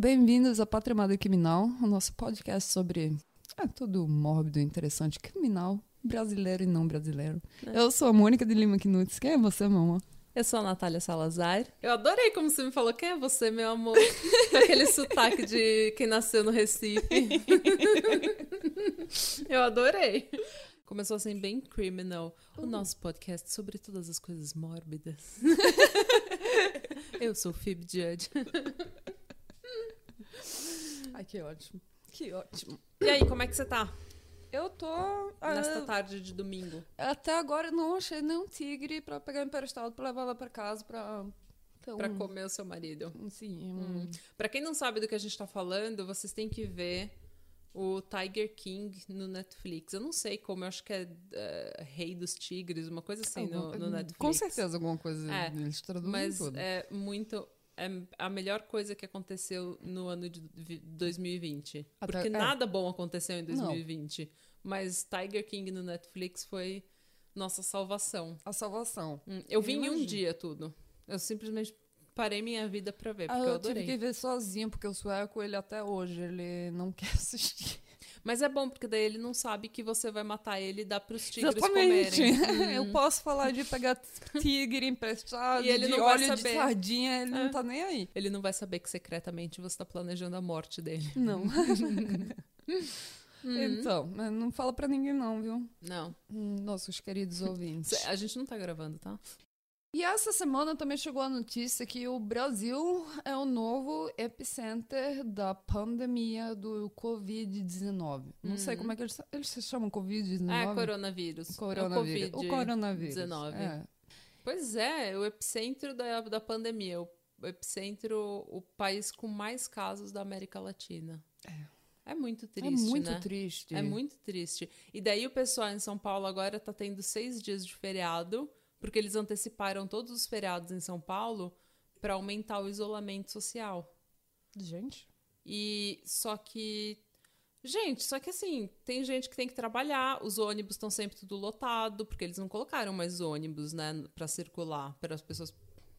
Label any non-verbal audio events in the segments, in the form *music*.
Bem-vindos a Patrimônio Criminal, o nosso podcast sobre é, tudo mórbido, interessante, criminal, brasileiro e não brasileiro. É. Eu sou a Mônica de Lima Knuts. Quem é você, mamãe? Eu sou a Natália Salazar. Eu adorei como você me falou. Quem é você, meu amor? *laughs* Aquele sotaque de quem nasceu no Recife. *laughs* Eu adorei. Começou assim, bem criminal. O nosso podcast sobre todas as coisas mórbidas. *laughs* Eu sou Phoebe Judge. Ai, que ótimo. Que ótimo. E aí, como é que você tá? Eu tô. ah, Nesta tarde de domingo. Até agora não achei nenhum tigre pra pegar emprestado pra levar lá pra casa pra. Então, Pra comer o seu marido. Sim, Hum. um- Pra quem não sabe do que a gente tá falando, vocês têm que ver o Tiger King no Netflix. Eu não sei como, eu acho que é eh, Rei dos Tigres, uma coisa assim no, alguma- no Netflix. Com certeza alguma coisa É, eles traduzem Mas tudo. é muito. É a melhor coisa que aconteceu no ano de vi- 2020. Até- Porque é. nada bom aconteceu em Não. 2020. Mas Tiger King no Netflix foi nossa salvação. A salvação. Hum, Eu vi em um dia tudo. Eu simplesmente parei minha vida pra ver, Ah, porque eu eu tive adorei. que ver sozinho, porque o sueco, ele até hoje, ele não *laughs* quer assistir. Mas é bom, porque daí ele não sabe que você vai matar ele e dar pros tigres Exatamente. comerem. *laughs* Eu posso falar de pegar tigre emprestado, E ele de não vai óleo de saber. sardinha, ele É. não tá nem aí. Ele não vai saber que secretamente você tá planejando a morte dele. Não. *laughs* *laughs* Uhum. Então, não fala pra ninguém não, viu? Não. Hum, Nossos queridos ouvintes. A gente não tá gravando, tá? E essa semana também chegou a notícia que o Brasil é o novo epicenter da pandemia do Covid-19. Não sei Uhum. como é que eles, eles se chamam Covid-19. É, coronavírus. Coronavírus. É o o coronavírus. 19. É. Pois é, o epicentro da, da pandemia. O, epicentro, o país com mais casos da América Latina. É. muito É triste, muito né? triste. É muito triste. E daí o pessoal em São Paulo agora tá tendo seis dias de feriado, porque eles anteciparam todos os feriados em São Paulo para aumentar o isolamento social. Gente. E só que. Gente, só que assim, tem gente que tem que trabalhar, os ônibus estão sempre tudo lotado, porque eles não colocaram mais ônibus, né, para circular, para as pessoas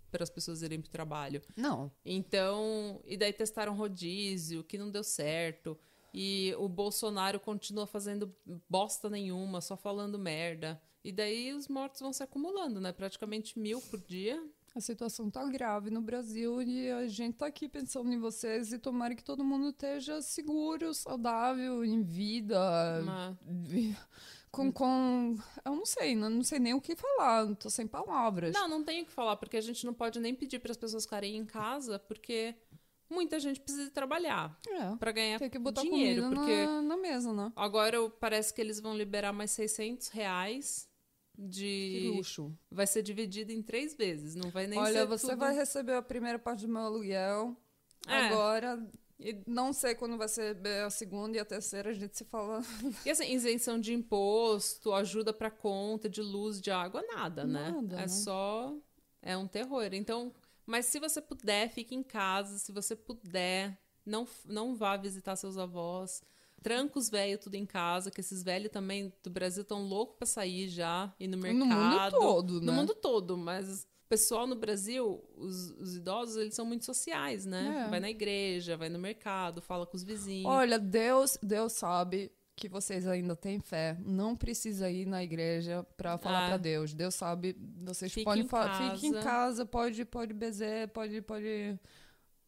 para as pessoas irem pro trabalho. Não. Então, e daí testaram rodízio, que não deu certo. E o Bolsonaro continua fazendo bosta nenhuma, só falando merda. E daí os mortos vão se acumulando, né? Praticamente mil por dia. A situação tá grave no Brasil e a gente tá aqui pensando em vocês e tomara que todo mundo esteja seguro, saudável, em vida. Uma- Com, com. Eu não sei, não, não sei nem o que falar, tô sem palavras. Não, não tenho o que falar, porque a gente não pode nem pedir para as pessoas ficarem em casa, porque muita gente precisa trabalhar É. para ganhar Tem que botar dinheiro, comida porque na, na mesa, né? agora parece que eles vão liberar mais 600 reais Que de luxo. vai ser dividido em três vezes, não vai nem Olha, você tudo... vai receber a primeira parte do meu aluguel. É. Agora, E, não sei quando vai ser a segunda e a terceira, a gente se fala. *laughs* e assim, isenção de imposto, ajuda para conta de luz, de água, nada, né? Nada, é né? só é um terror. Então, mas se você puder, fique em casa, se você puder, não não vá visitar seus avós. Tranca os velhos tudo em casa, que esses velhos também do Brasil estão loucos para sair já e no mercado. No mundo todo, né? No mundo todo, mas o pessoal no Brasil, os, os idosos, eles são muito sociais, né? É. Vai na igreja, vai no mercado, fala com os vizinhos. Olha, Deus, Deus sabe que vocês ainda têm fé. Não precisa ir na igreja pra falar Ah. pra Deus. Deus sabe, vocês Fique podem em falar. Fique em casa. casa, pode, pode bezer, pode, pode.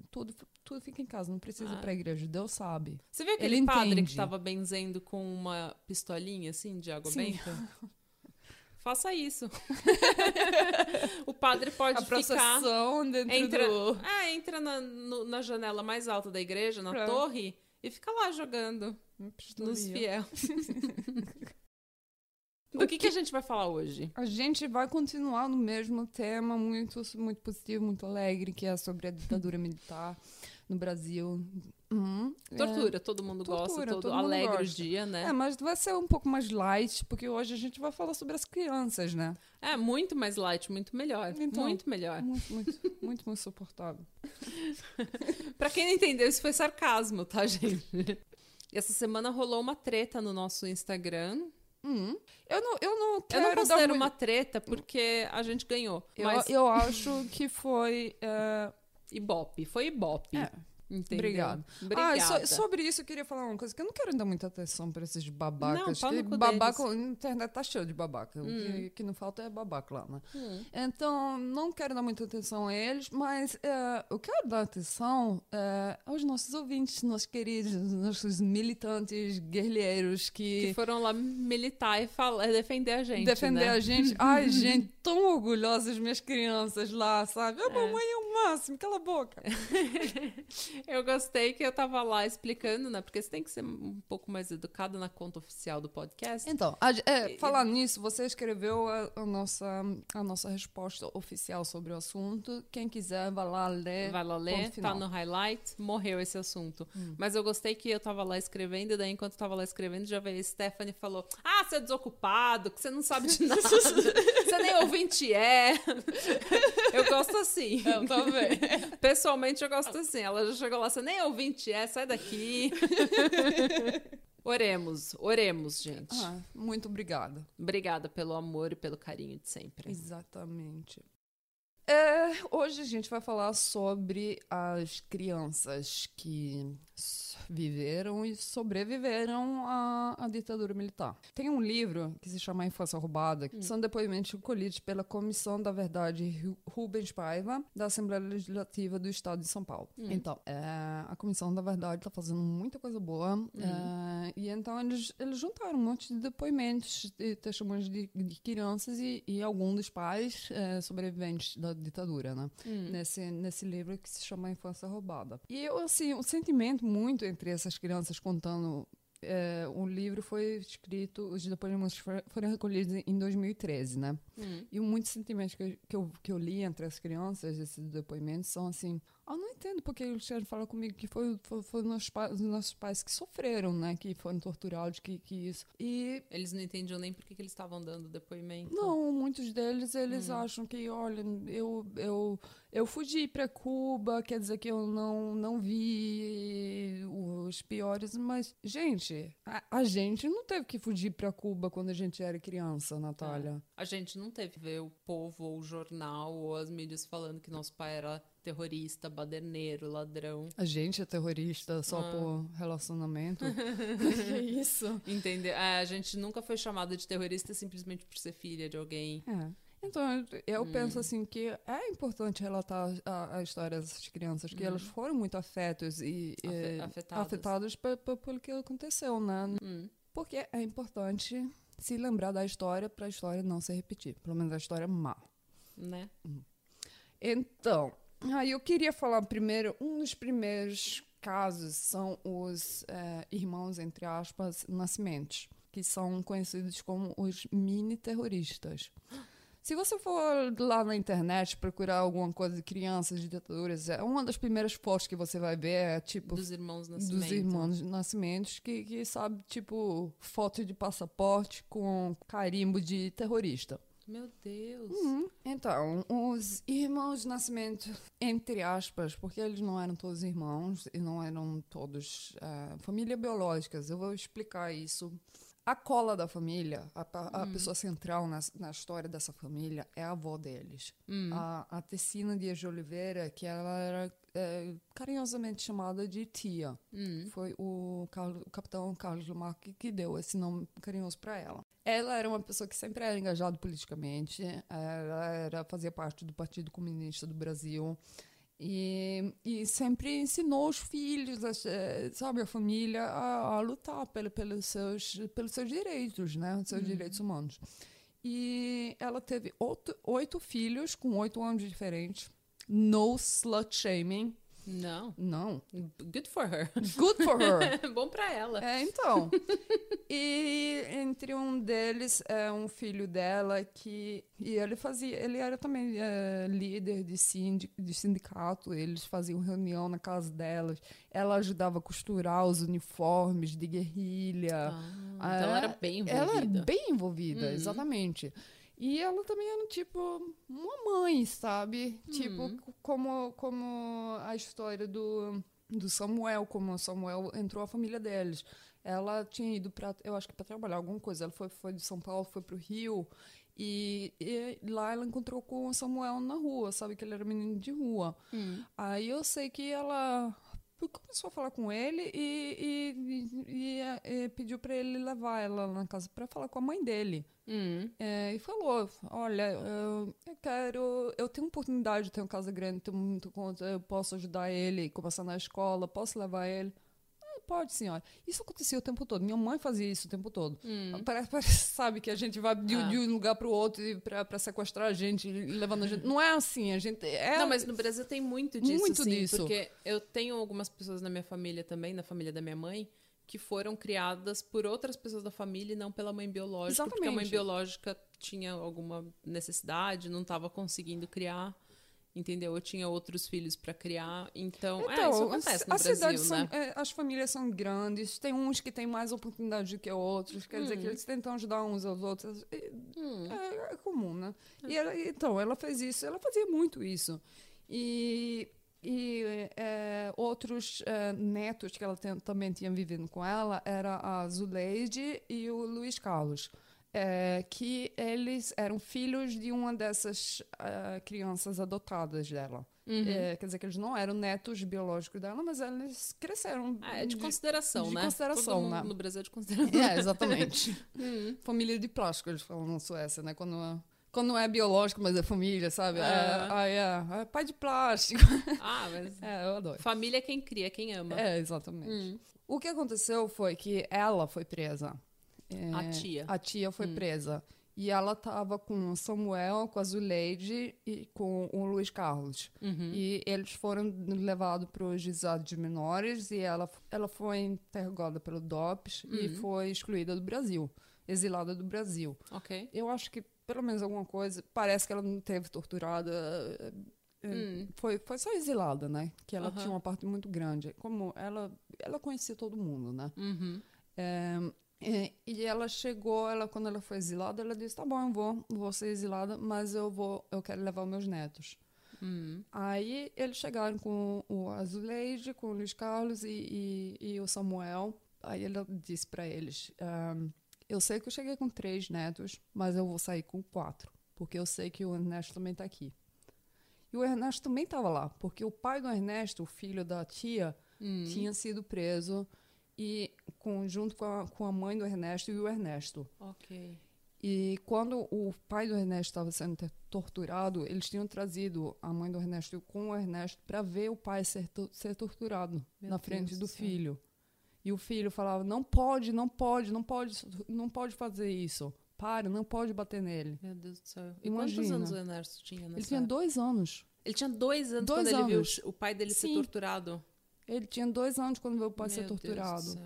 Tudo, tudo fica em casa, não precisa ir Ah. pra igreja. Deus sabe. Você viu aquele Ele padre entende. que tava benzendo com uma pistolinha, assim, de água Sim. benta? *laughs* Faça isso. *laughs* o padre pode a ficar... dentro Entra, do. é, entra na, no- na janela mais alta da igreja, na Pra- torre, e fica lá jogando nos fiel. *laughs* Do que, que a gente vai falar hoje? A gente vai continuar no mesmo tema, muito, muito positivo, muito alegre, que é sobre a ditadura militar no Brasil. Uhum. É. Tortura, todo mundo gosta, Tortura, todo, todo mundo alegre o gosta. dia, né? É, mas vai ser um pouco mais light, porque hoje a gente vai falar sobre as crianças, né? É, muito mais light, muito melhor. Então. muito melhor. Muito, muito, muito, muito suportável. *laughs* Pra quem não entendeu, isso foi sarcasmo, tá, gente? E essa semana rolou uma treta no nosso Instagram. Hum. Eu não, eu não Eu quero não dar considero uma treta porque a gente ganhou. Eu, Mas eu acho que foi. é, Ibope, foi Ibope. É. Entendeu? Obrigado. Obrigada. Ah, so- sobre isso eu queria falar uma coisa, que eu não quero dar muita atenção para esses babacas. Não, que babaca, a internet tá cheia de babaca. O Hum. que, que não falta é babaca lá, né? Hum. Então, não quero dar muita atenção a eles, mas é, eu quero dar atenção é, aos nossos ouvintes, nossos queridos, nossos militantes guerrilheiros que, Que foram lá militar e falar, defender a gente. defender né? a gente. Ai, *laughs* gente, tão orgulhosas minhas crianças lá, sabe? A mamãe é o máximo, cala a boca. *laughs* Eu gostei que eu tava lá explicando, né? Porque você tem que ser um pouco mais educado na conta oficial do podcast. Então, a, é, falar nisso, você escreveu a, a nossa, a nossa resposta oficial sobre o assunto. Quem quiser, vai lá ler. Vai lá ler, tá no highlight, morreu esse assunto. Hum. Mas eu gostei que eu tava lá escrevendo, e daí enquanto eu tava lá escrevendo, já veio a Stephanie e falou: Ah, você é desocupado, que você não sabe de nada, *laughs* você nem ouvinte é. Eu gosto assim. Eu também. Pessoalmente, eu gosto assim. Ela já chegou você nem ouvinte é, sai daqui. *laughs* oremos, oremos, gente. Ah, muito obrigada. Obrigada pelo amor e pelo carinho de sempre. Exatamente. É, hoje a gente vai falar sobre as crianças que viveram e sobreviveram à, à ditadura militar. Tem um livro que se chama Infância Roubada, que são depoimentos colhidos pela Comissão da Verdade Ru- Rubens Paiva, da Assembleia Legislativa do Estado de São Paulo. Então, é, a Comissão da Verdade está fazendo muita coisa boa, é, e então eles, eles juntaram um monte de depoimentos e testemunhos de, de crianças e, e alguns dos pais é, sobreviventes da ditadura, né? Nesse, nesse livro que se chama Infância Roubada. E eu, assim, o sentimento muito entre essas crianças contando. É, o livro foi escrito, os depoimentos for- foram recolhidos em 2013, né? Hum. E muitos sentimentos que eu, que, eu, que eu li entre as crianças, esses depoimentos, são assim: eu não entendo porque eles querem falar comigo que foi, foi, foi nossos pa- os nossos pais que sofreram, né? Que foram torturados, que, que isso. E Eles não entendiam nem por que que eles estavam dando depoimento. não, muitos deles eles Hum. acham que, olha, eu, eu, eu fugi para Cuba, quer dizer que eu não, não vi os piores, mas, gente, a, a gente não teve que fugir para Cuba quando a gente era criança, Natália. A gente não teve que ver o povo ou o jornal ou as mídias falando que nosso pai era terrorista, baderneiro, ladrão. A gente é terrorista só Ah. por relacionamento. que *laughs* *laughs* isso? Entendeu? É, a gente nunca foi chamada de terrorista simplesmente por ser filha de alguém. É. Então, eu- Hum. penso assim que é importante relatar a, a história dessas crianças, que elas foram muito afetos e, Hum. Afe- e afetadas. afetadas pe- pe- pelo que aconteceu, né? Hum. Porque é importante se lembrar da história para a história não se repetir, pelo menos a história má. Né? Então, aí eu queria falar primeiro, um dos primeiros casos são os eh, irmãos, entre aspas, nascimentos, que são conhecidos como os mini-terroristas. *gasps* Se você for lá na internet procurar alguma coisa de crianças de ditaduras, é uma das primeiras fotos que você vai ver é tipo Dos irmãos Nascimento. dos irmãos Nascimentos, que, que sabe, tipo, foto de passaporte com carimbo de terrorista. Meu Deus. Uhum. Então, os irmãos Nascimento, entre aspas, porque eles não eram todos irmãos e não eram todos ah, família biológicas, eu vou explicar isso. A cola da família, a, a pessoa central na, na história dessa família é a avó deles. Hum. A, a Tecina Dias de Oliveira, que ela era eh, carinhosamente chamada de tia. Hum. Foi o, Carlos- o capitão Carlos Lamarck que deu esse nome carinhoso para ela. Ela era uma pessoa que sempre era engajada politicamente, ela era, fazia parte do Partido Comunista do Brasil e, e sempre ensinou os filhos, as, eh, sabe, a família a, a lutar pelo, pelos, seus, pelos seus direitos, né, os seus direitos humanos. E ela teve oito, oito filhos com oito anos diferentes. No slut shaming. Não. Não. Good for her. Good for her. *laughs* Bom pra ela. É, então. e entre um deles é um filho dela que. E ele fazia. Ele era também é, líder de, de sindicato. Eles faziam reunião na casa delas. Ela ajudava a costurar os uniformes de guerrilha. Ah, então ela era bem envolvida. Ela era bem envolvida, Uhum. exatamente. E ela também era, tipo, uma mãe, sabe? Tipo, Uhum. c- como, como a história do, do Samuel, como o Samuel entrou a família deles. Ela tinha ido para, eu acho que para trabalhar alguma coisa. Ela foi, foi de São Paulo, foi pro Rio. E, e lá ela encontrou com o Samuel na rua, sabe? Que ele era menino de rua. Hum. Aí eu sei que ela começou a falar com ele e, e, e, e pediu para ele levar ela na casa para falar com a mãe dele. Hum. É, e falou: Olha, eu, eu quero. Eu tenho oportunidade uma casa grande, tenho muito conta, eu posso ajudar ele, começar na escola, posso levar ele. Pode, senhora. Isso acontecia o tempo todo. Minha mãe fazia isso o tempo todo. Hum. Parece, *laughs* parece, sabe, que a gente vai de, Ah. de um lugar para o outro para sequestrar a gente, levando a gente. Não é assim, a gente. É, Não, mas no Brasil tem muito disso, Muito sim, disso. Porque eu tenho algumas pessoas na minha família também, na família da minha mãe, que foram criadas por outras pessoas da família e não pela mãe biológica, porque a mãe Exatamente. biológica tinha alguma necessidade, não estava conseguindo criar, entendeu? Eu tinha outros filhos para criar, então, é, isso acontece no as Brasil, né? são, é, as famílias são grandes, tem uns que têm mais oportunidade do que outros, quer dizer que eles tentam ajudar uns aos outros. E- Hum. É, é comum, né? E ela- então, ela fez isso, ela fazia muito isso. E, e é, outros é, netos que ela tem- também tinha vivido com ela era a Zuleide e o Luiz Carlos. É, que eles eram filhos de uma dessas é, crianças adotadas dela. Uhum. É, quer dizer que eles não eram netos biológicos dela, mas eles cresceram. Ah, é de consideração, de né? consideração, Todo mundo né? no Brasil é de consideração. É, exatamente. *laughs* Hum. família de plástico, eles falam na Suécia, né? Quando, quando não é biológico, mas é família, sabe? É, é, é pai de plástico. *laughs* Ah, mas É, eu adoro. família é quem cria, quem ama. É, exatamente. Hum. O que aconteceu foi que ela foi presa. É, A tia. A tia foi Hum. presa. E ela estava com o Samuel, com a Zuleide e com o Luiz Carlos. Uhum. E eles foram levados para o juizado de menores e ela, ela foi interrogada pelo DOPS e Uhum. foi excluída do Brasil, exilada do Brasil. Ok. Eu acho que pelo menos alguma coisa. Parece que ela não teve torturada. é, é, Hum. Foi, foi só exilada, né? Que ela Aham. tinha uma parte muito grande. Como ela, ela conhecia todo mundo, né? Uhum. É, é, e ela chegou, ela quando ela foi exilada, ela disse: "Tá bom, eu vou, vou ser exilada, mas eu vou, eu quero levar os meus netos". Uhum. Aí eles chegaram com o Azuleide, com o Luiz Carlos e, e, e o Samuel. Aí ela disse para eles: ahm, Eu sei que eu cheguei com três netos, mas eu vou sair com quatro, porque eu sei que o Ernesto também tá aqui. E o Ernesto também estava lá, porque o pai do Ernesto, o filho da tia, Hum. tinha sido preso e com, junto com a, com a mãe do Ernesto e o Ernesto. Ok. E quando o pai do Ernesto estava sendo torturado, eles tinham trazido a mãe do Ernesto com o Ernesto para ver o pai ser, ser torturado Meu na frente Deus do do céu. filho. E o filho falava: não pode, não pode, não pode, não pode fazer isso. Para, não pode bater nele. Meu Deus do céu. E quantos Imagina. anos o Ernesto tinha nessa Ele tinha dois anos. Ele tinha dois anos Dois quando ele viu anos. o pai dele ser Sim. torturado. Ele tinha dois anos quando veio o pai ser torturado.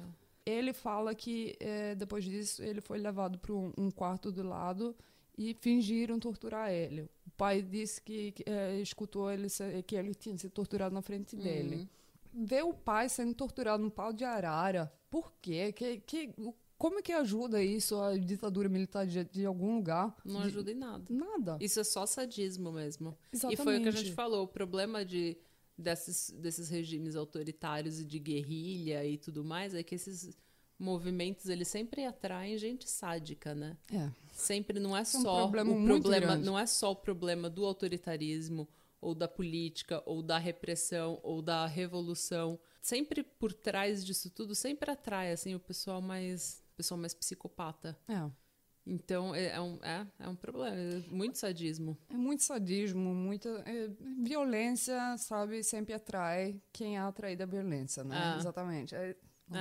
Ele fala que eh, depois disso ele foi levado para um, um quarto do lado e fingiram torturar ele. O pai disse que, que, eh, escutou ele que ele tinha sido torturado na frente dele. Uhum. Ver o pai sendo torturado no pau de arara, por quê? Que, que, como é que ajuda isso a ditadura militar de, de algum lugar? Não De- ajuda em nada. Nada. Isso é só sadismo mesmo. Exatamente. E foi o que a gente falou. O problema de, desses, desses regimes autoritários e de guerrilha e tudo mais é que esses movimentos eles sempre atraem gente sádica, né? É. Sempre não é é um só problema o problema, grande. não é só o problema do autoritarismo ou da política ou da repressão ou da revolução. Sempre por trás disso tudo sempre atrai assim o pessoal mais o pessoal mais psicopata. É. Então é, é um é, é um problema, é muito sadismo. É muito sadismo, muita é, violência, sabe, sempre atrai quem é atraído à violência, né? Ah. Exatamente. É,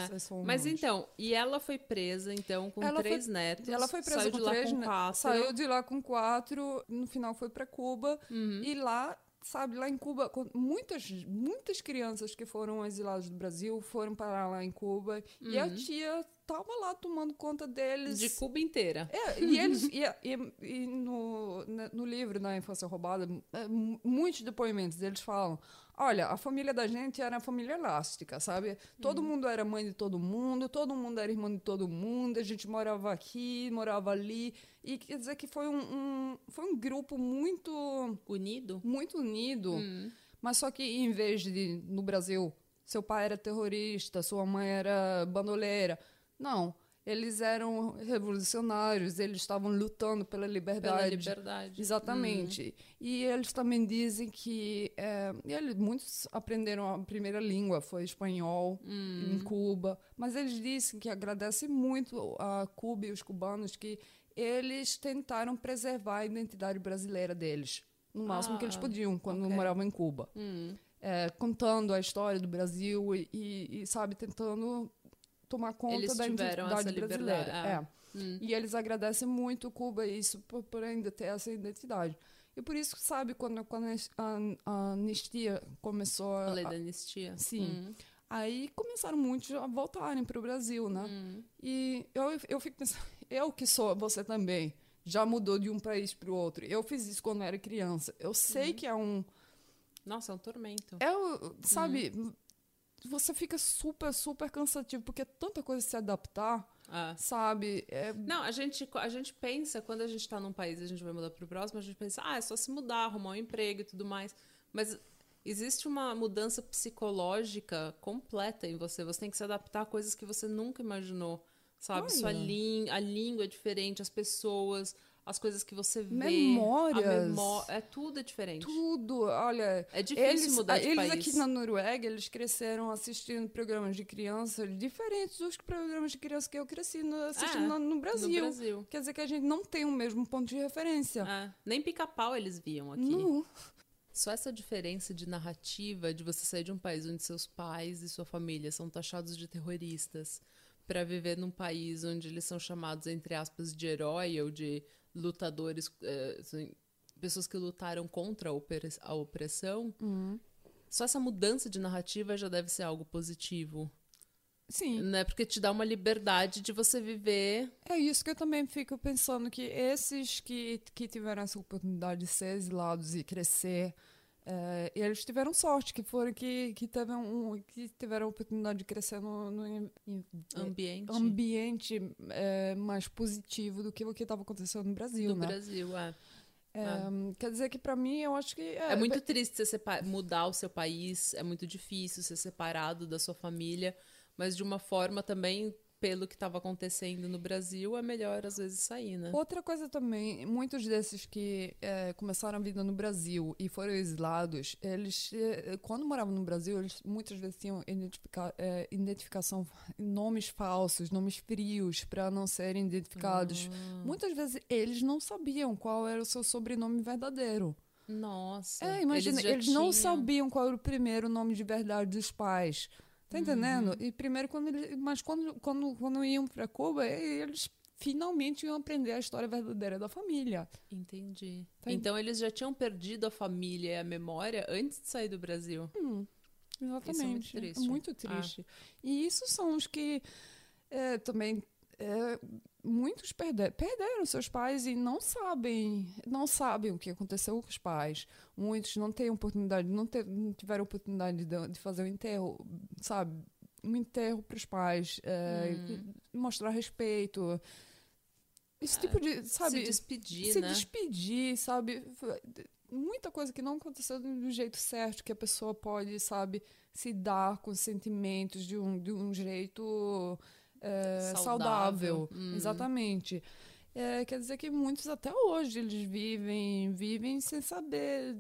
se são Mas então, e ela foi presa, então, com Ela três netos. Ela foi presa saiu com de lá três, com quatro. Saiu de lá com quatro, no final foi para Cuba. Uhum. E lá, sabe, lá em Cuba, muitas, muitas crianças que foram exiladas do Brasil foram parar lá em Cuba. E a tia tava lá tomando conta deles. De Cuba inteira. É, e eles e, e- e no, no livro na infância roubada é, mu- muitos depoimentos eles falam olha a família da gente era a família elástica sabe todo mundo era mãe de todo mundo todo mundo era irmão de todo mundo a gente morava aqui morava ali e quer dizer que foi um, um- foi um grupo muito Unido. muito unido Hum. mas só que em vez de no Brasil seu pai era terrorista, sua mãe era bandoleira, não, eles eram revolucionários, eles estavam lutando pela liberdade. Pela liberdade. Exatamente. Uhum. E eles também dizem que é, eles, muitos aprenderam a primeira língua, foi espanhol uhum. em Cuba, mas eles dizem que agradecem muito a Cuba e os cubanos que eles tentaram preservar a identidade brasileira deles, no máximo ah, que eles ah, podiam quando okay. moravam em Cuba. Uhum. É, contando a história do Brasil e, e, e sabe, tentando tomar conta eles da identidade brasileira. Ah. É. Hum. E eles agradecem muito Cuba isso por, por, ainda ter essa identidade. E por isso, sabe, quando, quando a, a anistia começou a. A lei da anistia. Sim. Hum. Aí começaram muitos a voltarem para o Brasil, né? Hum. E eu, eu fico pensando, eu que sou, você também, já mudou de um país para o outro. Eu fiz isso quando era criança. Eu sei uhum. que é um. Nossa, é um tormento. É, sabe, uhum você fica super, super cansativo, porque é tanta coisa se adaptar, ah. sabe? É... Não, a gente, a gente pensa, quando a gente está num país e a gente vai mudar para o próximo, a gente pensa, ah, é só se mudar, arrumar um emprego e tudo mais. Mas existe uma mudança psicológica completa em você. Você tem que se adaptar a coisas que você nunca imaginou, sabe? Sua a língua é diferente, as pessoas, as coisas que você vê. Memórias. Memó é tudo é diferente. Tudo. Olha. É difícil eles, mudar de eles país. Eles aqui na Noruega, eles cresceram assistindo programas de criança diferentes dos programas de criança que eu cresci no, assistindo é, no, Brasil. no, Brasil. Quer dizer que a gente não tem o mesmo ponto de referência. É. Nem pica-pau eles viam aqui. Não. Só essa diferença de narrativa de você sair de um país onde seus pais e sua família são taxados de terroristas para viver num país onde eles são chamados, entre aspas, de herói ou de lutadores, é, assim, pessoas que lutaram contra a opressão, uhum. só essa mudança de narrativa já deve ser algo positivo. Sim. Né? Porque te dá uma liberdade de você viver. É isso que eu também fico pensando, que esses que, que tiveram essa oportunidade de ser exilados e crescer é, e eles tiveram sorte, que foram que, que, teve um, que tiveram a oportunidade de crescer no, no em, ambiente, ambiente é, mais positivo do que o que estava acontecendo no Brasil. No né? Brasil, é. É, quer dizer que para mim eu acho que é, é muito triste você mudar o seu país, é muito difícil ser separado da sua família, mas de uma forma também pelo que estava acontecendo no Brasil, é melhor às vezes sair, né? Outra coisa também, muitos desses que é, começaram a vida no Brasil e foram exilados, eles, é, quando moravam no Brasil, eles muitas vezes tinham identifica, é, identificação, nomes falsos, nomes frios, para não serem identificados. Ah. Muitas vezes eles não sabiam qual era o seu sobrenome verdadeiro. Nossa. É, imagina, eles, eles não sabiam qual era o primeiro nome de verdade dos pais. Tá entendendo? Uhum. E primeiro, quando eles, mas quando, quando, quando iam para Cuba, eles finalmente iam aprender a história verdadeira da família. Entendi. Tá então eles já tinham perdido a família e a memória antes de sair do Brasil. Hum, exatamente. Isso é muito triste. É muito triste. Ah. E isso são os que é, também é, muitos perder, perderam seus pais e não sabem, não sabem o que aconteceu com os pais. Muitos não têm oportunidade, não, ter, não tiveram oportunidade de, de, fazer um enterro, sabe? Um enterro para os pais, é, hum. mostrar respeito. Esse tipo de, sabe? Se despedir, se né? despedir, sabe? Muita coisa que não aconteceu do jeito certo, que a pessoa pode, sabe, se dar com sentimentos de um, de um jeito é, saudável. saudável. Hum. Exatamente. É, quer dizer que muitos até hoje eles vivem, vivem sem saber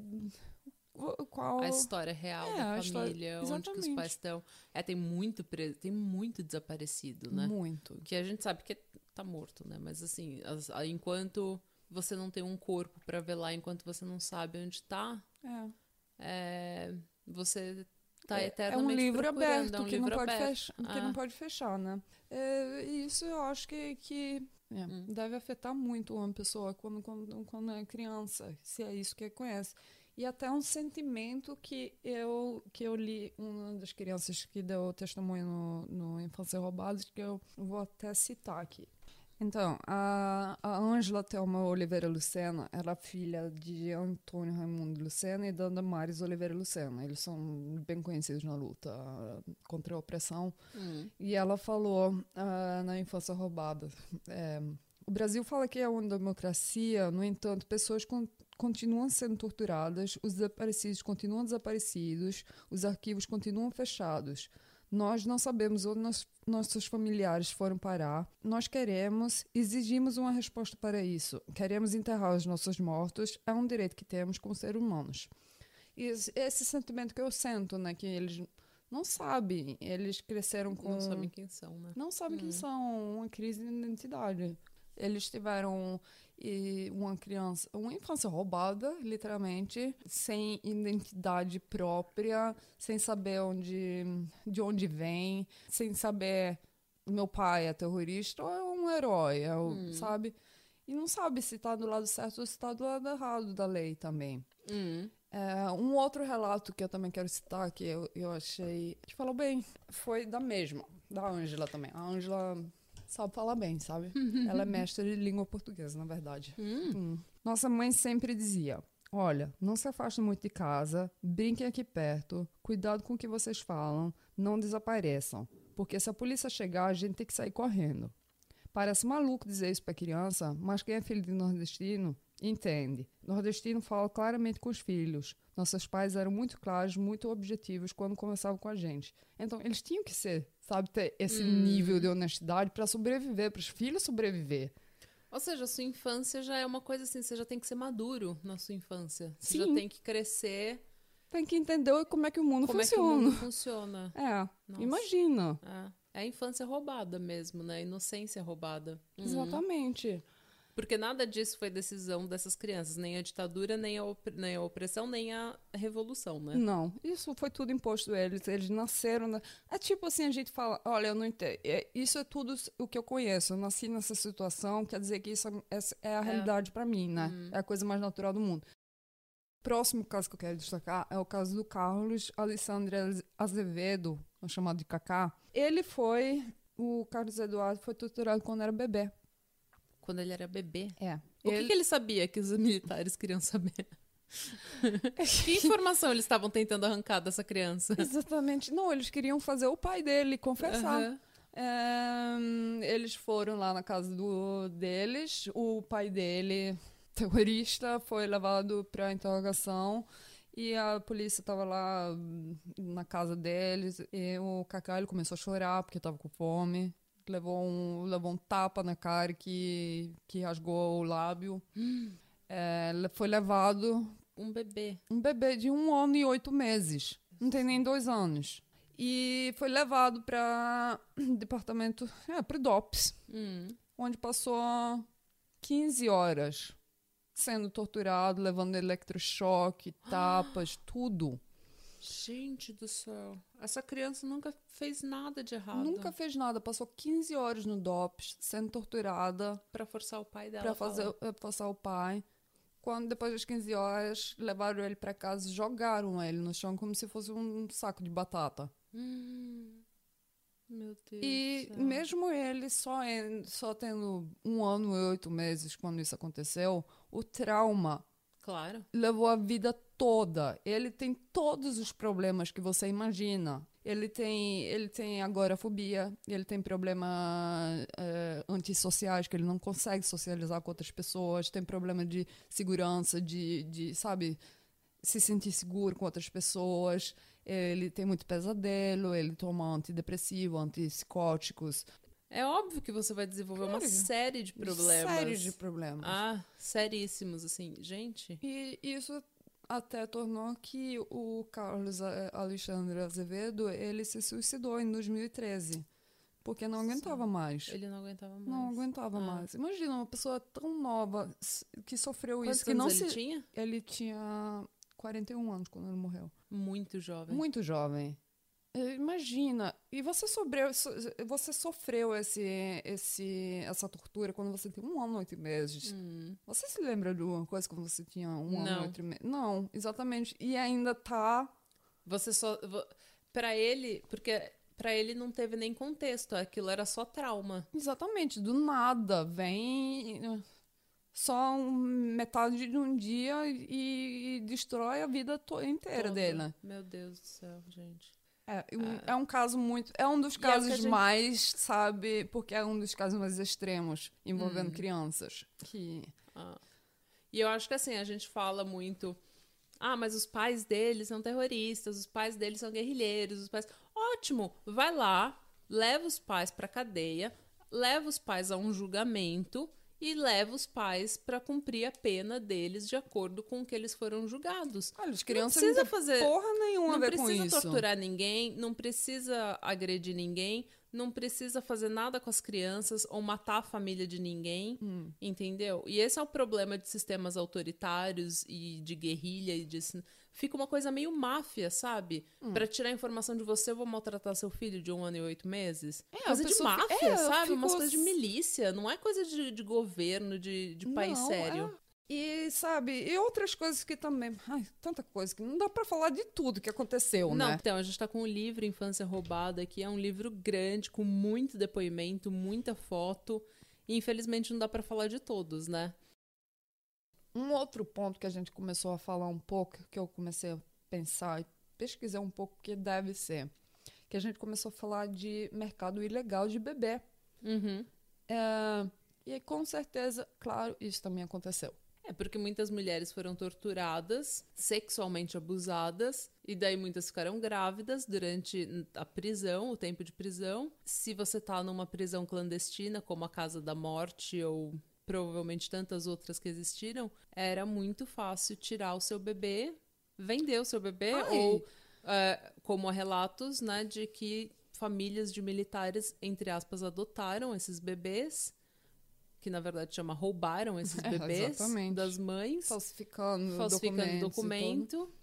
qual a história real é, da família, história... onde que os pais estão. É, tem muito preso, tem muito desaparecido, né? Muito. Que a gente sabe que tá morto, né? Mas assim, as, enquanto você não tem um corpo para velar, enquanto você não sabe onde tá, é. É, você tá é, é um livro aberto é um que, livro não pode aberto. Fechar, ah. que não pode fechar, né? É, isso eu acho que, que é, hum. deve afetar muito uma pessoa quando, quando, quando é criança, se é isso que conhece. E até um sentimento que eu, que eu li, uma das crianças que deu testemunho no, no Infância Roubada, que eu vou até citar aqui. Então, a Ângela Thelma Oliveira Lucena era é filha de Antônio Raimundo Lucena e da Damares Oliveira Lucena. Eles são bem conhecidos na luta contra a opressão. Hum. E ela falou uh, na infância roubada. É, o Brasil fala que é uma democracia, no entanto, pessoas con continuam sendo torturadas, os desaparecidos continuam desaparecidos, os arquivos continuam fechados. Nós não sabemos onde nos, nossos familiares foram parar. Nós queremos, exigimos uma resposta para isso. Queremos enterrar os nossos mortos. É um direito que temos como seres humanos. E esse, sentimento que eu sinto, né? Que eles não sabem. Eles cresceram com. Não sabem quem são, né? Não sabem quem são. Uma crise de identidade. Eles tiveram e uma criança, uma infância roubada, literalmente, sem identidade própria, sem saber onde, de onde vem, sem saber meu pai é terrorista ou é um herói, é o, Hum. sabe? E não sabe se está do lado certo ou se está do lado errado da lei também. Hum. É, um outro relato que eu também quero citar, que eu, eu achei que falou bem, foi da mesma, da Ângela também. A Ângela sabe falar bem, sabe? *laughs* Ela é mestre de língua portuguesa, na verdade. Hum. Hum. Nossa mãe sempre dizia: Olha, não se afaste muito de casa, brinquem aqui perto, cuidado com o que vocês falam, não desapareçam, porque se a polícia chegar, a gente tem que sair correndo. Parece maluco dizer isso para criança, mas quem é filho de nordestino entende. Nordestino fala claramente com os filhos. Nossos pais eram muito claros, muito objetivos quando conversavam com a gente. Então, eles tinham que ser, sabe, ter esse Hum. nível de honestidade para sobreviver, para os filhos sobreviver. Ou seja, a sua infância já é uma coisa assim, você já tem que ser maduro na sua infância. Você já Sim. tem que crescer. Tem que entender como é que o mundo Como é que o funciona. mundo funciona. *laughs* É, Nossa. imagina. É. É a infância roubada mesmo, né? A inocência roubada. Uhum. Exatamente. Porque nada disso foi decisão dessas crianças, nem a ditadura, nem a, op- nem a opressão, nem a revolução, né? Não, isso foi tudo imposto a eles. Eles nasceram. Na... É tipo assim, a gente fala, olha, eu não entendo. É- isso é tudo o que eu conheço. Eu nasci nessa situação, quer dizer que isso é, é a realidade para mim, né? Uhum. É a coisa mais natural do mundo. Próximo caso que eu quero destacar é o caso do Carlos Alessandro Azevedo, chamado de Kaká. Ele foi, o Carlos Eduardo foi torturado quando era bebê. Quando ele era bebê. É. O que, que ele sabia que os militares queriam saber? *laughs* que informação eles estavam tentando arrancar dessa criança? Exatamente. Não, eles queriam fazer o pai dele confessar. Aham. É, eles foram lá na casa do, deles. O pai dele, terrorista, foi levado para interrogação. E a polícia estava lá hum, na casa deles. E o Kaká ele começou a chorar porque estava com fome. Levou um, levou um tapa na cara que, que rasgou o lábio. *gasps* É, foi levado Um bebê. um bebê de um ano e oito meses. Não tem nem dois anos. E foi levado para *coughs* departamento, é, para DOPS, Hum. onde passou 15 horas sendo torturado, levando eletrochoque, *gasps* tapas, tudo. Gente do céu. Essa criança nunca fez nada de errado. Nunca fez nada, passou 15 horas no DOPS sendo torturada Pra forçar o pai dela. para fazer eh, passar o pai. Quando depois das 15 horas levaram ele para casa, jogaram ele no chão como se fosse um saco de batata. Hum. Meu Deus. E céu. mesmo ele só, em- só tendo um ano e oito meses quando isso aconteceu, o trauma Claro. levou a vida toda. Ele tem todos os problemas que você imagina. Ele tem, ele tem agorafobia, ele tem problemas eh, antissociais, que ele não consegue socializar com outras pessoas, tem problema de segurança, de, de, sabe, se sentir seguro com outras pessoas. Ele tem muito pesadelo, ele toma antidepressivo, antipsicóticos. É óbvio que você vai desenvolver uma Claro. série de problemas. Séries de problemas. Ah, seríssimos, assim. Gente. E isso até tornou que o Carlos A- Alexandre Azevedo ele se suicidou em 2013. Porque não aguentava mais. Ele não aguentava mais. Não aguentava Ah. mais. Imagina uma pessoa tão nova que sofreu Quantos isso. Que não ele se... tinha? Ele tinha 41 anos quando ele morreu. Muito jovem. Muito jovem. Eh, Imagina, e você, sobreu, so- você sofreu esse, esse, essa tortura quando você tem um ano e oito meses. Hum. Você se lembra de uma coisa quando você tinha um ano Não. e oito meses? Não, exatamente. E ainda tá. Você só. Pra ele. Porque pra ele não teve nem contexto. Aquilo era só trauma. Exatamente, do nada. Vem só um- metade de um dia e, e destrói a vida inteira Toda. dele. Meu Deus do céu, gente. É, um- é um caso muito. É um dos é casos a gente- mais, sabe? Porque é um dos casos mais extremos envolvendo Hum. crianças. Que. Ah. E eu acho que assim, a gente fala muito. Ah, mas os pais deles são terroristas, os pais deles são guerrilheiros, os pais. ótimo. Vai lá, leva os pais pra cadeia, leva os pais a um julgamento e leva os pais para cumprir a pena deles de acordo com o que eles foram julgados. Olha, as crianças não não, precisa fazer- porra nenhuma não a ver com precisa isso. torturar ninguém, não precisa agredir ninguém, não precisa fazer nada com as crianças ou matar a família de ninguém, Hum. entendeu? E esse é o problema de sistemas autoritários e de guerrilha e de fica uma coisa meio máfia, sabe? Hum. Pra tirar informação de você, eu vou maltratar seu filho de um ano e oito meses. É, coisa de máfia, é, sabe? Umas fico- coisas de milícia, não é coisa de, de governo, de, de país Não, sério. é. E, sabe, e outras coisas que também. Ai, tanta coisa que não dá pra falar de tudo que aconteceu, Não, né? então, a gente tá com um livro Infância Roubada aqui, é um livro grande, com muito depoimento, muita foto. E infelizmente não dá pra falar de todos, né? Um outro ponto que a gente começou a falar um pouco, que eu comecei a pensar e pesquisar um pouco o que deve ser, que a gente começou a falar de mercado ilegal de bebê. Uhum. É, e com certeza, claro, isso também aconteceu. É porque muitas mulheres foram torturadas, sexualmente abusadas, e daí muitas ficaram grávidas durante a prisão, o tempo de prisão. Se você tá numa prisão clandestina, como a Casa da Morte ou provavelmente tantas outras que existiram, era muito fácil tirar o seu bebê, vender o seu bebê, Ai. ou é, como há relatos, né, de que famílias de militares, entre aspas, adotaram esses bebês, que na verdade chama roubaram esses *laughs* É, bebês exatamente. das mães, Falsificando, falsificando documentos tudo. documento.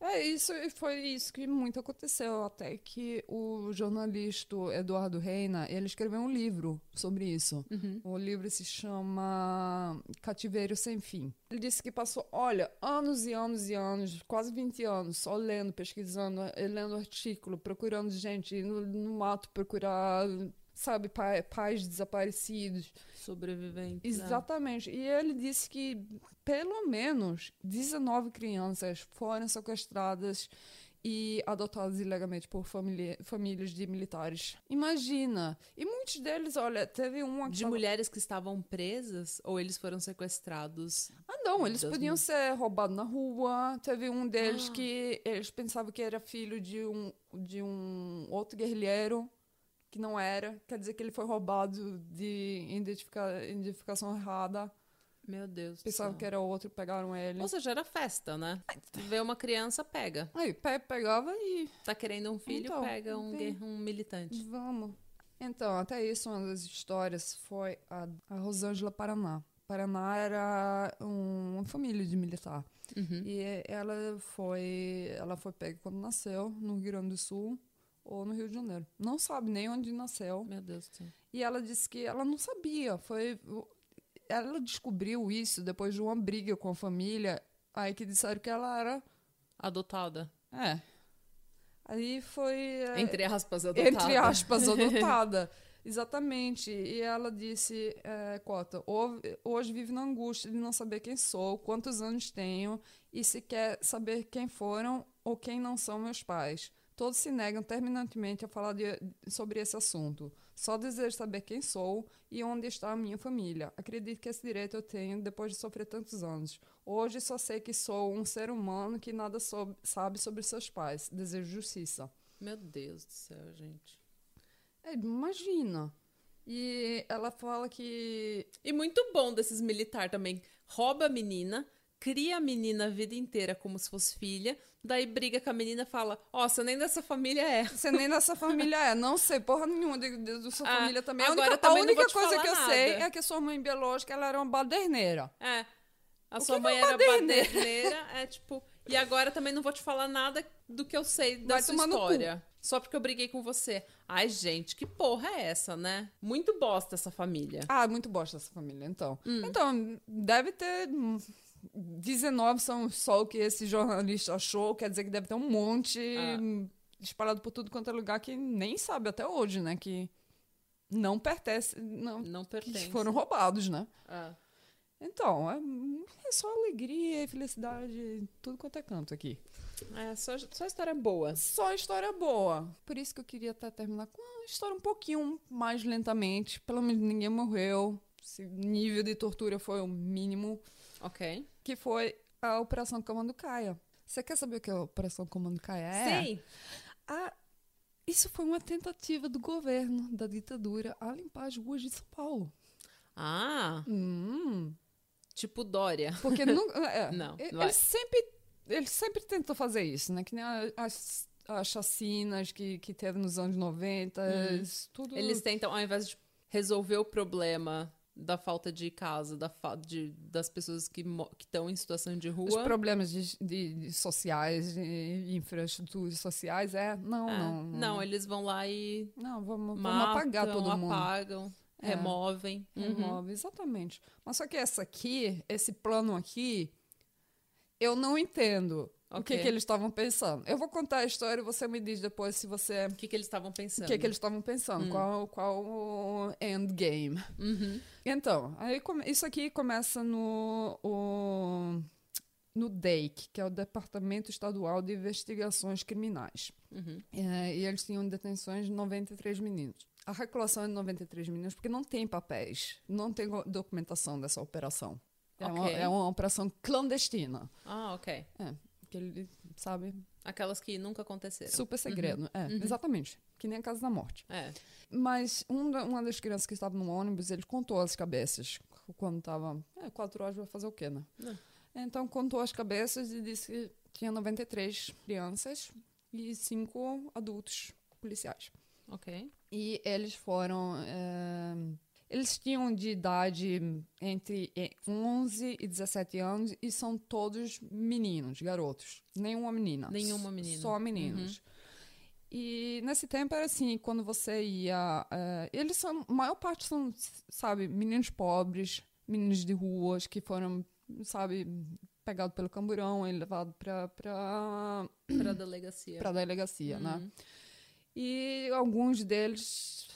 É isso, foi isso que muito aconteceu, até que o jornalista Eduardo Reina, ele escreveu um livro sobre isso. Uhum. O livro se chama Cativeiro Sem Fim. Ele disse que passou, olha, anos e anos e anos, quase 20 anos, só lendo, pesquisando, eh, lendo artículo, procurando gente no, no mato, procurar, sabe, pa- pais desaparecidos. Sobreviventes. né? Exatamente. E ele disse que pelo menos 19 crianças foram sequestradas e adotadas ilegalmente por família, famílias de militares. Imagina. E muitos deles, olha, teve que De tava- mulheres que estavam presas ou eles foram sequestrados? Ah, não, eles podiam mil- ser roubados na rua. Teve um deles Ah. que eles pensavam que era filho de um, de um outro guerrilheiro, que não era. Quer dizer que ele foi roubado de identifica, identificação errada. Meu Deus. Pensavam que era outro, pegaram ele. Ou seja, era festa, né? Vê uma criança, pega. Aí, pe- pegava e Tá querendo um filho, Então, pega um, um militante. vamos. Então, até isso, uma das histórias foi a, a Rosângela Paraná. Paraná era um- uma família de militar. Uhum. E ela foi, ela foi pega quando nasceu, no Rio Grande do Sul ou no Rio de Janeiro. Não sabe nem onde nasceu. Meu Deus do céu. E ela disse que ela não sabia. Foi, ela descobriu isso depois de uma briga com a família. Aí que disseram que ela era. Adotada. É. Aí foi. é, Entre aspas, adotada. entre aspas, adotada. *laughs* Exatamente. E ela disse, é, Cota, "Ho- hoje vive na angústia de não saber quem sou, quantos anos tenho e se quer saber quem foram ou quem não são meus pais. Todos se negam terminantemente a falar de- sobre esse assunto. Só desejo saber quem sou e onde está a minha família. Acredito que esse direito eu tenho depois de sofrer tantos anos. Hoje só sei que sou um ser humano que nada sob- sabe sobre seus pais. Desejo justiça. Meu Deus do céu, gente. É, imagina. E ela fala que. E muito bom desses militar também. Rouba a menina, cria a menina a vida inteira como se fosse filha, daí briga com a menina e fala: Ó, você nem dessa família é. Você nem dessa família é. Não sei porra nenhuma de, de, da sua Ah, família também. A agora única, também a única coisa que eu nada. sei é que a sua mãe biológica ela era uma baderneira. É. A O sua que mãe é era baderneira? baderneira, é tipo. E agora também não vou te falar nada do que eu sei da Vai sua história. Só porque eu briguei com você. Ai, gente, que porra é essa, né? Muito bosta essa família. Ah, muito bosta essa família, então. Hum. Então, deve ter. Hum, 19 são só o que esse jornalista achou, quer dizer que deve ter um monte Ah. espalhado por tudo quanto é lugar que nem sabe até hoje, né? Que não pertence. Não, Não que pertence. foram roubados, né? Ah. Então, é, é só alegria e felicidade, tudo quanto é canto aqui. É, só, só história boa. Só história boa. Por isso que eu queria até terminar com uma história um pouquinho mais lentamente. Pelo menos ninguém morreu. Esse nível de tortura foi o mínimo. Ok. Que foi a Operação Comando Caia. Você quer saber o que a Operação Comando Caia é? Sim. A- Isso foi uma tentativa do governo, da ditadura, a limpar as ruas de São Paulo. Ah, Hum, tipo Dória. porque não, *laughs* é, Não, ele, ele sempre ele sempre tentou fazer isso, né? Que nem a- as, as chacinas que, que teve nos anos 90, tudo... Hum. Eles tentam, ao invés de resolver o problema da falta de casa, da fa de, das pessoas que estão em situação de Os rua. problemas de, de- de sociais, de infraestruturas sociais, é, não, É, não, não, eles vão lá e Não, vamos, vamos matam, apagar todo mundo. apagam, É. removem. Uhum. Remove, exatamente. Mas só que essa aqui, esse plano aqui, eu não entendo o que, Ok. que eles estavam pensando. Eu vou contar a história e você me diz depois se você. O que, que eles estavam O pensando? que, que eles estavam pensando, qual, qual o endgame. Uhum. Então, aí isso aqui começa no, o, no DEIC, que é o Departamento Estadual de Investigações Criminais. Uhum. É, e eles tinham detenções de 93 meninos. A recolação é de 93 meninos porque não tem papéis, não tem documentação dessa operação. É, uma, Ok. é uma operação clandestina. Ah, ok. É, que ele sabe, Aquelas que nunca aconteceram. super segredo. É, exatamente. Que nem a Casa da Morte. É. Mas um da- uma das crianças que estava no ônibus, ele contou as cabeças. Quando estava. É, quatro horas vai fazer o quê, né? Então contou as cabeças e disse que tinha 93 crianças e cinco adultos policiais. Ok. E eles foram. eh, eles tinham de idade entre eh, 11 e 17 anos e são todos meninos, garotos. Nenhuma menina. Nenhuma menina. Só meninos. E nesse tempo era assim, quando você ia. eh, eles são. A maior parte são, sabe, meninos pobres, meninos de ruas que foram, sabe, pegados pelo camburão e levados pra, pra, Pra delegacia. pra delegacia, né? Uhum. E alguns deles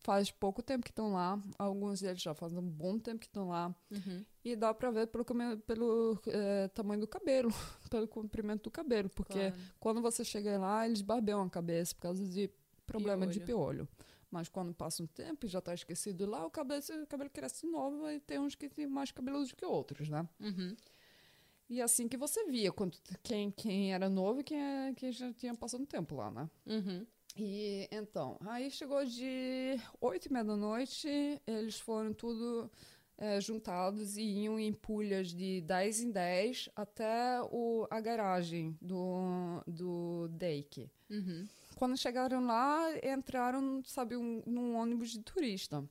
faz pouco tempo que estão lá, alguns deles já fazem um bom tempo que estão lá. Uhum. E dá pra ver pelo, pelo eh, tamanho do cabelo, *laughs* pelo comprimento do cabelo, porque Claro. quando você chega lá, eles barbeiam a cabeça por causa de problema de piolho. Mas quando passa um tempo e já tá esquecido lá, o cabelo, o cabelo cresce novo e tem uns que têm mais cabeludos que outros, né? Uhum. E assim que você via quando, quem, quem era novo e quem, é- quem já tinha passado um tempo lá, né? Uhum. E então, aí chegou de oito e meia da noite, eles foram tudo eh, juntados e iam em pulhas de 10 em 10 até o, a garagem do, do Dake. Uhum. Quando chegaram lá, entraram, sabe, um, num ônibus de turista.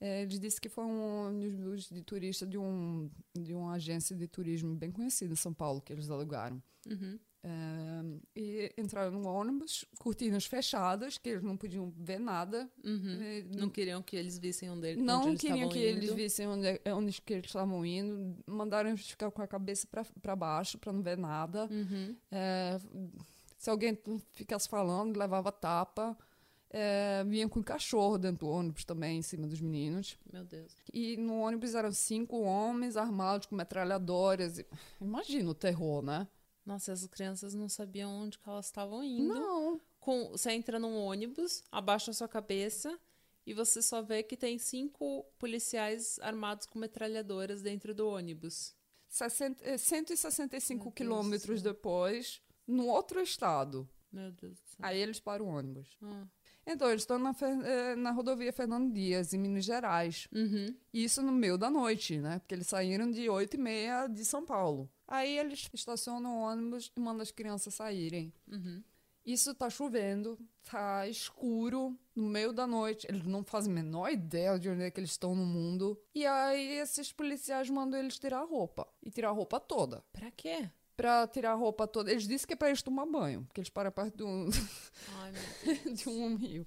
Eh, Eles disse que foi um ônibus de turista de, um, de uma agência de turismo bem conhecida em São Paulo, que eles alugaram. Uhum. É, e entraram no ônibus, cortinas fechadas, que eles não podiam ver nada. Uhum. É, Não queriam que eles vissem onde, não eles queriam estavam que eles indo. vissem onde, é, onde que eles estavam indo. Mandaram eles ficar com a cabeça para baixo, para não ver nada. Uhum. É, se alguém ficasse falando, levava tapa. É, vinha com cachorro dentro do ônibus também, em cima dos meninos. Meu Deus. E no ônibus eram cinco homens armados com metralhadoras. E- Imagina o terror, né? Nossa, as crianças não sabiam onde que elas estavam indo. Não. Com, você entra num ônibus, abaixa a sua cabeça e você só vê que tem cinco policiais armados com metralhadoras dentro do ônibus. 60, eh, 165 Meu Deus quilômetros depois, no outro estado. Meu Deus do céu. Aí eles param o ônibus. Ah. Então, eles estão na, eh, na rodovia Fernando Dias, em Minas Gerais. Uhum. Isso no meio da noite, né? Porque eles saíram de 8 e meia de São Paulo. Aí eles estacionam o ônibus e mandam as crianças saírem. Uhum. Isso tá chovendo, tá escuro, no meio da noite. Eles não fazem a menor ideia de onde é que eles estão no mundo. E aí esses policiais mandam eles tirar a roupa. E tirar a roupa toda. Pra quê? Pra tirar a roupa toda. Eles disseram que é pra eles tomar banho. Porque eles param perto de um, Ai, *laughs* de um rio.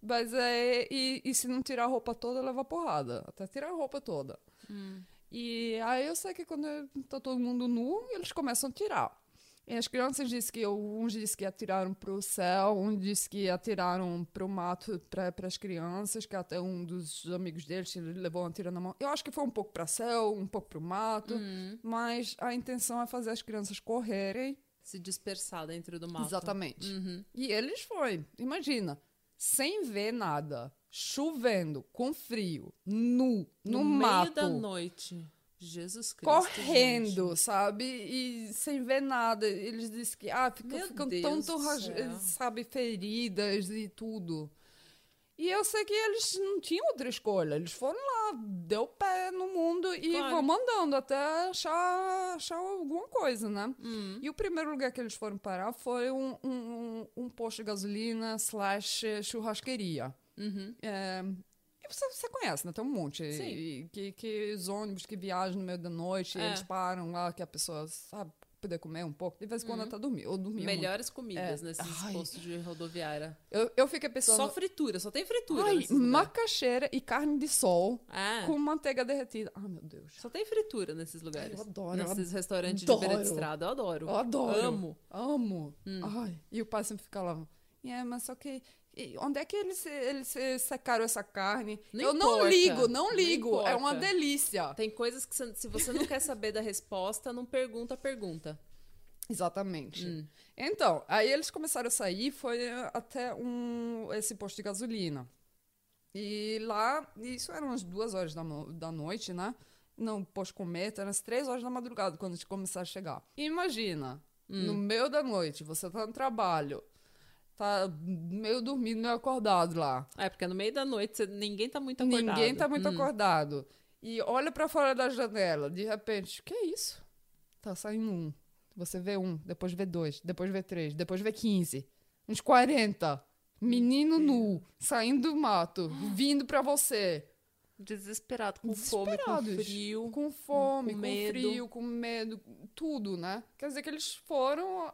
Mas é. E, e se não tirar a roupa toda, leva porrada. Até tirar a roupa toda. Hum. E aí eu sei que quando tá todo mundo nu, eles começam a tirar. E as crianças dizem que uns dizem que atiraram pro céu, um disse que atiraram pro mato para as crianças, que até um dos amigos deles ele levou uma tira na mão. Eu acho que foi um pouco para céu, um pouco pro mato, Hum. mas a intenção é fazer as crianças correrem. Se dispersar dentro do mato. Exatamente. Uhum. E eles foi, imagina, sem ver nada, chovendo, com frio, nu, no, No meio mato. da noite. Jesus Cristo. correndo, gente. sabe? E sem ver nada. Eles dizem que ah, fica, Meu ficam Deus tanto, céu. sabe, feridas e tudo. E eu sei que eles não tinham outra escolha. Eles foram lá, deu pé no mundo e Claro. vão mandando até achar, achar alguma coisa, né? Hum. E o primeiro lugar que eles foram parar foi um, um, um- um posto de gasolina slash churrasqueria. Uhum. É, e você, você conhece, né? Tem um monte. Sim. E, que, que os ônibus que viajam no meio da noite, É. eles param lá, que a pessoa, sabe, poder comer um pouco. De vez em quando até dormir. Ou dormir muito. Melhores comidas É. nesses Ai. postos de rodoviária. Eu, eu fiquei pensando... Só fritura, só tem fritura. Ai, macaxeira e carne de sol É. com manteiga derretida. Ai, meu Deus. Só tem fritura nesses lugares. Ai, eu adoro, eu Nesses restaurantes adoro. de beira de estrada. Eu adoro. Eu adoro. Amo. Amo. Hum. Ai, e o pai sempre fica lá. É, mas só que. E Onde é que eles, eles secaram essa carne? Não eu não importa, ligo, não não ligo. é uma delícia. Tem coisas que, se você não quer saber da resposta, não pergunta a pergunta. Exatamente. Hum. Então, aí eles começaram a sair, foi até um, esse posto de gasolina. E lá, isso eram umas duas horas da, da noite, né? Não, posto cometa, eram as três horas da madrugada quando a gente começaram a chegar. Imagina, Hum. no meio da noite, você tá no trabalho, tá meio dormindo, meio acordado lá. É, porque no meio da noite você- ninguém tá muito acordado. Ninguém tá muito Hum. acordado. E olha pra fora da janela, de repente, que é isso? Tá saindo um. Você vê um, depois vê dois, depois vê três, depois vê quinze. Uns 40. Menino nu, saindo do mato, vindo pra você. Desesperado, com fome, com frio. Com fome, com com, medo. frio, com medo, tudo, né? Quer dizer que eles foram.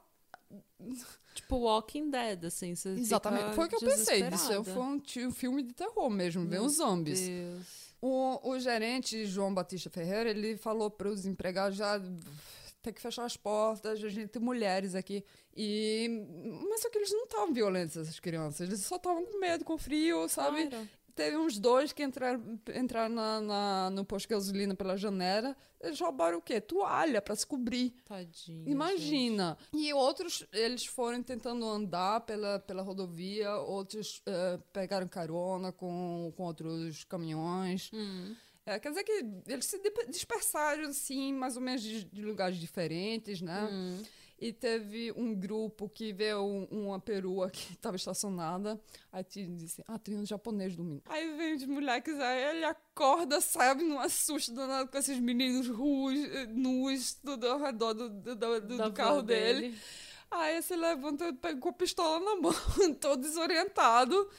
Tipo Walking Dead, assim. Você Exatamente. Foi o que eu pensei. Isso desesperada. foi um, um filme de terror mesmo, Meu os zombies. Deus. O, o gerente, João Batista Ferreira, ele falou para os empregados já tem que fechar as portas, a gente tem mulheres aqui. E, mas só que eles não estavam violentos, essas crianças. Eles só estavam com medo, com frio, sabe? Claro. Teve uns dois que entraram, entraram na, na- no posto de gasolina pela janela. Eles roubaram o quê? Toalha para se cobrir. Tadinho. Imagina. E outros, eles foram tentando andar pela, pela rodovia, outros eh, pegaram carona com, com outros caminhões. gente. Hum. É, quer dizer que eles se di- dispersaram, assim, mais ou menos de, de lugares diferentes, né? Hum. E teve um grupo que viu um- uma perua que *laughs* estava estacionada. Aí disse, ah, tem um japonês domingo. Aí vem os moleques, aí ele acorda, sabe, num assusto danado com esses meninos ruos, eh, nus, tudo ao redor do, do, do- do carro van dele. Aí você levantou e pegou a pistola na *laughs* mão, todo desorientado.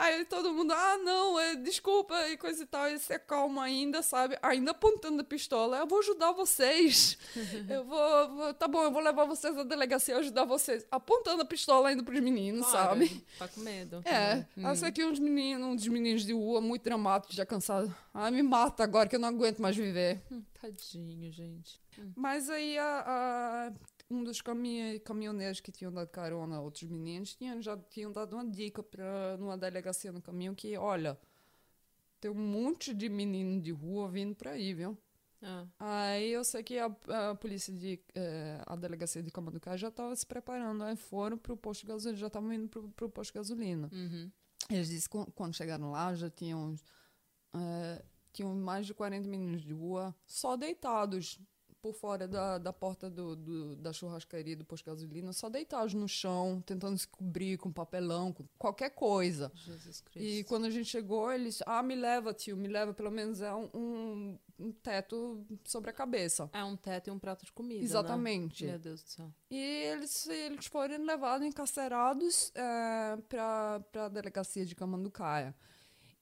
Aí todo mundo, ah, não, é, desculpa e coisa e tal. E você calma ainda, sabe? Ainda apontando a pistola. Eu vou ajudar vocês. *laughs* eu vou, vou- Tá bom, eu vou levar vocês à delegacia e ajudar vocês. Apontando a pistola ainda pros meninos, Claro, sabe? Tá com medo. É, Hum. eu sei que uns meninos, uns meninos de rua muito dramáticos, já cansados. Ah, me mata agora que eu não aguento mais viver. Hum, Tadinho, gente. Mas aí a- a- um dos caminho- caminhoneiros que tinham dado carona a outros meninos tinham, já tinham dado uma dica para numa delegacia no caminho que, olha, tem um monte de menino de rua vindo para aí, viu? Ah, Aí eu sei que a, a polícia de eh, a delegacia de Camanducá já estava se preparando, aí foram pro posto de gasolina, já estavam indo pro, pro posto de gasolina. uhum. Eles disseram que quan- quando chegaram lá já tinham, eh, tinham mais de 40 meninos de rua só deitados por fora da, da porta do, do- da churrascaria do posto de gasolina, só deitados no chão, tentando se cobrir com papelão, com qualquer coisa. Jesus Cristo. E quando a gente chegou, eles, ah, me leva, tio, me leva, pelo menos é um, um, teto sobre a cabeça. É um teto e um prato de comida, Exatamente. Né? Meu Deus do céu. E eles, eles foram levados encarcerados para a delegacia de Camanducaia.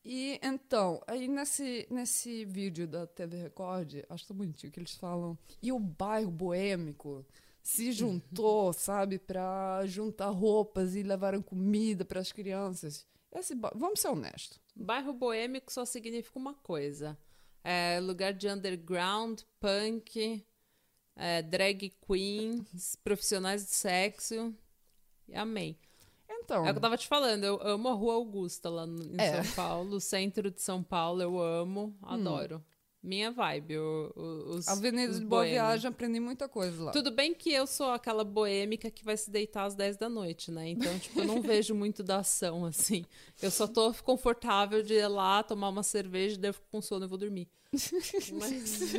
E então, aí nesse, nesse vídeo da TV Record, acho tão bonitinho que eles falam. E o bairro boêmico se juntou, sabe, para juntar roupas e levaram comida para as crianças. Esse, ba- vamos ser honestos. Bairro boêmico só significa uma coisa. É lugar de underground, punk, é, drag queens, profissionais de sexo. E Amém. Então, É o que eu tava te falando, eu amo a Rua Augusta lá no- em É. São Paulo, o centro de São Paulo, eu amo, adoro. Minha vibe. Os, Avenida os de Boa boêmios. Viagem, aprendi muita coisa lá. Tudo bem que eu sou aquela boêmica que vai se deitar às 10 da noite, né? Então, tipo, eu não vejo *laughs* muito da ação, assim. Eu só tô confortável de ir lá, tomar uma cerveja, daí eu fico com sono e vou dormir. *laughs* Mas, *laughs*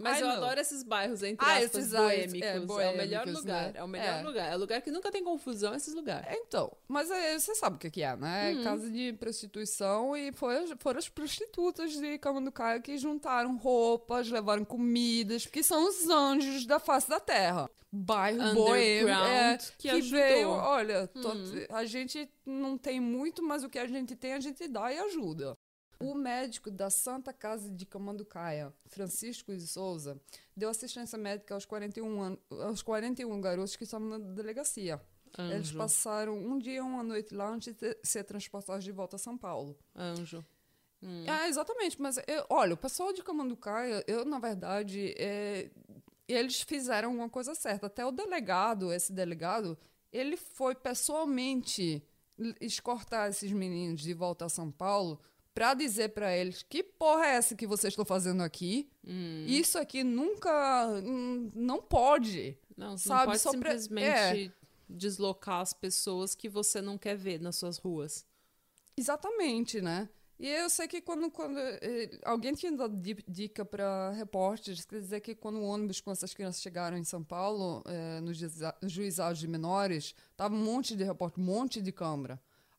Mas Ai, eu não. adoro esses bairros, entre Ah, aspas, esses boêmicos. é, É, o boêmicos, melhor lugar. né? É o melhor É. lugar. É o lugar que nunca tem confusão, esses lugares. Então, mas é, você sabe o que, é, né? Uhum. Casa de prostituição e foi, foram as prostitutas de Camanducaia que juntaram roupas, levaram comidas, porque são os anjos da face da terra. Bairro boêmio, é, que que, veio, olha, Uhum. a gente não tem muito, mas o que a gente tem, a gente dá e ajuda. O médico da Santa Casa de Camanducaia, Francisco de Souza, deu assistência médica aos 41, an- aos 41 garotos que estavam na delegacia. Eles Anjo. passaram um dia e uma noite lá antes de ser transportados de volta a São Paulo. Anjo. Hum. É, exatamente. Mas, eu- olha, o pessoal de Camanducaia, eu, na verdade, é, eles fizeram uma coisa certa. Até o delegado, esse delegado, ele foi pessoalmente escortar esses meninos de volta a São Paulo pra dizer pra eles que porra é essa que vocês estão fazendo aqui? Hum. Isso aqui nunca... hum, não pode. Não, Sabe, não pode só pra- simplesmente deslocar as pessoas que você não quer ver nas suas ruas. Exatamente, né? E eu sei que quando, quando eh, alguém tinha dado di- dica para repórteres, quer dizer que quando o ônibus com essas crianças chegaram em São Paulo, eh, nos juiza- juizados de menores, tava um monte de repórter, um monte de câmera.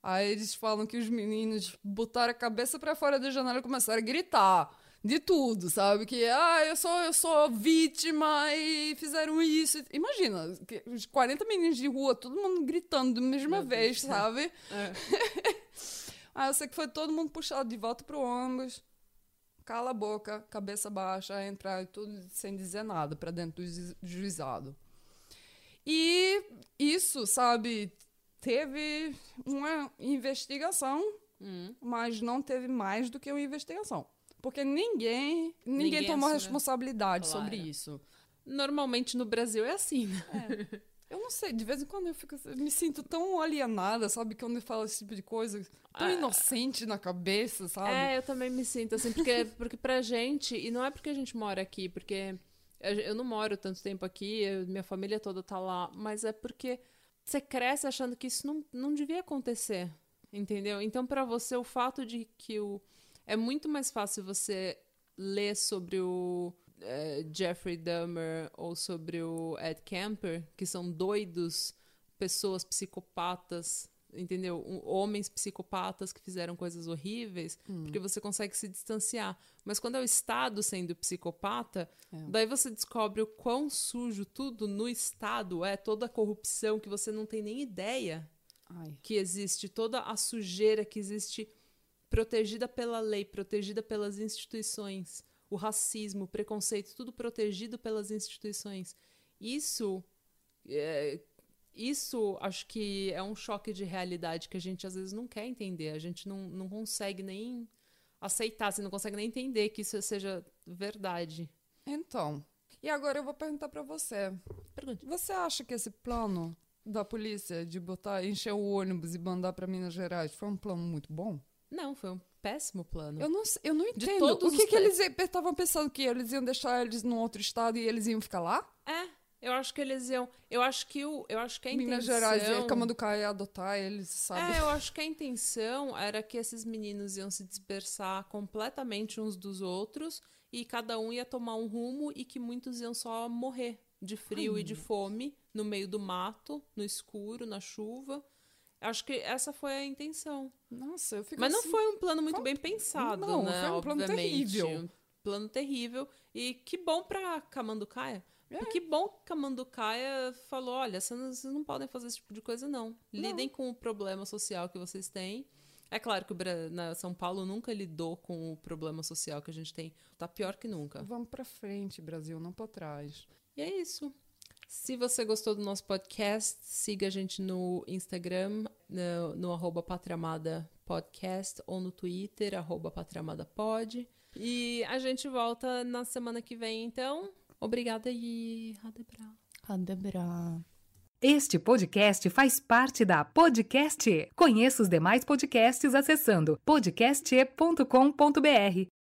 Aí eles falam que os meninos botaram a cabeça para fora da janela e começaram a gritar de tudo, sabe? Que, ah, eu sou, eu sou vítima e fizeram isso. Imagina, os 40 meninos de rua, todo mundo gritando da mesma Meu Deus vez, céu. sabe? É. *laughs* Ah, eu sei que foi todo mundo puxado de volta pro ônibus. Cala a boca, cabeça baixa, entrar e tudo sem dizer nada pra dentro do ju- juizado. E isso, sabe, teve uma investigação, Hum. mas não teve mais do que uma investigação. Porque ninguém, ninguém, Ninguém tomou assume. responsabilidade Claro. sobre isso. Normalmente no Brasil é assim, né? Eu não sei, de vez em quando eu fico, eu me sinto tão alienada, sabe? Quando eu falo esse tipo de coisa, tão Ah. inocente na cabeça, sabe? É, eu também me sinto assim, porque, porque pra gente, e não é porque a gente mora aqui, porque eu eu não moro tanto tempo aqui, eu- minha família toda tá lá, mas é porque você cresce achando que isso não, não devia acontecer, entendeu? Então, pra você, o fato de que o. É muito mais fácil você ler sobre o eh, Jeffrey Dahmer ou sobre o Ed Kemper, que são doidos, pessoas psicopatas, entendeu? Homens psicopatas que fizeram coisas horríveis, porque você consegue se distanciar. Mas quando é o Estado sendo psicopata, É. daí você descobre o quão sujo tudo no Estado é, toda a corrupção que você não tem nem ideia Ai. que existe, toda a sujeira que existe protegida pela lei, protegida pelas instituições, o racismo, o preconceito, tudo protegido pelas instituições. Isso, é, isso acho que é um choque de realidade que a gente às vezes não quer entender, a gente não, não consegue nem aceitar, você não consegue nem entender que isso seja verdade. Então, e agora eu vou perguntar pra você. Pergunte. Você acha que esse plano da polícia de botar, encher o ônibus e mandar pra Minas Gerais foi um plano muito bom? Não, foi um péssimo plano. Eu não, sei- eu não entendo. o que, que eles estavam pensando que eles iam deixar eles num outro estado e eles iam ficar lá? É, eu acho que eles iam. Eu acho que o, eu acho que a intenção. Minas Gerais e Camanducaia ia adotar eles, sabe? É, eu acho que a intenção era que esses meninos iam se dispersar completamente uns dos outros e cada um ia tomar um rumo e que muitos iam só morrer de frio Ai, e de fome no meio do mato, no escuro, na chuva. Acho que essa foi a intenção. Nossa, eu fico Mas não assim- foi um plano muito bem pensado, Não, né? foi um plano Obviamente. terrível. Plano terrível. E que bom pra Camanducaia. É. E que bom que Camanducaia falou: olha, vocês não, não podem fazer esse tipo de coisa, não. Lidem com o problema social que vocês têm. É claro que o na São Paulo nunca lidou com o problema social que a gente tem. Tá pior que nunca. Vamos pra frente, Brasil, não pra trás. E é isso. Se você gostou do nosso podcast, siga a gente no Instagram, no, no arroba Patramada Podcast, ou no Twitter, arroba. E a gente volta na semana que vem, então. Obrigada e Radebra. Adebra. Este podcast faz parte da Podcast. E. Conheça os demais podcasts acessando podcast.com.br.